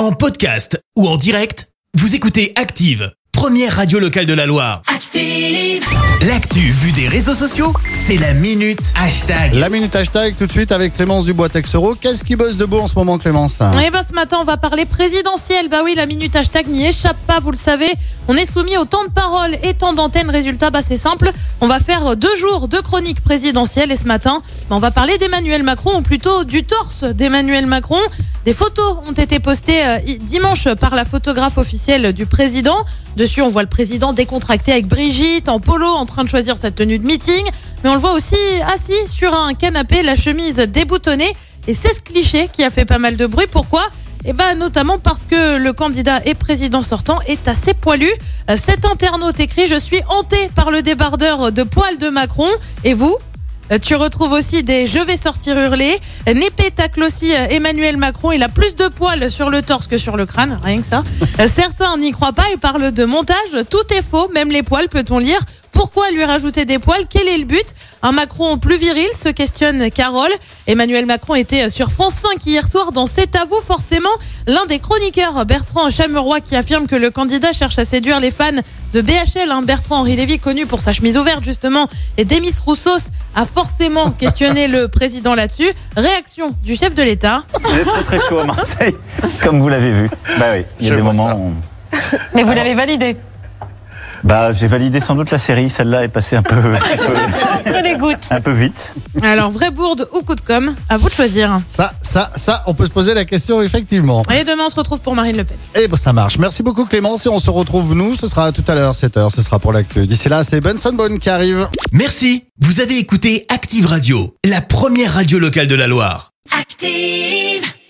En podcast ou en direct, vous écoutez Active, première radio locale de la Loire. Active. L'actu vue des réseaux sociaux, c'est la minute hashtag. La minute hashtag tout de suite avec Clémence Dubois Texero. Qu'est-ce qui buzz de beau en ce moment Clémence? Eh ben ce matin, on va parler présidentiel. Bah oui, la minute hashtag n'y échappe pas, vous le savez. On est soumis au temps de parole et temps d'antenne. Résultat, bah c'est simple. On va faire deux jours de chronique présidentielle et ce matin, bah, on va parler d'Emmanuel Macron ou plutôt du torse d'Emmanuel Macron. Des photos ont été postées euh, dimanche par la photographe officielle du président. Dessus, on voit le président décontracté avec Brigitte en polo en train de choisir sa tenue de meeting, mais on le voit aussi assis sur un canapé, la chemise déboutonnée et c'est ce cliché qui a fait pas mal de bruit. Pourquoi? Eh ben, notamment parce que le candidat et président sortant est assez poilu. Euh, Cet internaute écrit Je suis hanté par le débardeur de poils de Macron. Et vous? Tu retrouves aussi des Je vais sortir hurler. Népé tacle aussi euh, Emmanuel Macron. Il a plus de poils sur le torse que sur le crâne, rien que ça. Euh, Certains n'y croient pas et parlent de montage. Tout est faux, même les poils, peut-on lire. Pourquoi lui rajouter des poils? Quel est le but? Un Macron plus viril se questionne Carole. Emmanuel Macron était sur France 5 hier soir dans C'est à vous forcément. L'un des chroniqueurs, Bertrand Chameroy, qui affirme que le candidat cherche à séduire les fans de BHL. hein. Bertrand Henri Lévy, connu pour sa chemise ouverte justement, et Demis Roussos a forcément questionné le président là-dessus. Réaction du chef de l'État. Il est très très chaud à Marseille, comme vous l'avez vu. Bah oui, il y Je a des moments où... Mais vous l'avez validé. Bah j'ai validé sans doute la série, celle-là est passée un peu, un peu, Un peu vite. Alors, vraie bourde ou coup de com', à vous de choisir. Ça, ça, ça, on peut se poser la question effectivement. Et demain, on se retrouve pour Marine Le Pen. Et ben ça marche. Merci beaucoup Clémence et on se retrouve nous. Ce sera tout à l'heure 7h. Ce sera pour l'actu. D'ici là, c'est Benson Bonne qui arrive. Merci, vous avez écouté Active Radio, la première radio locale de la Loire. Active.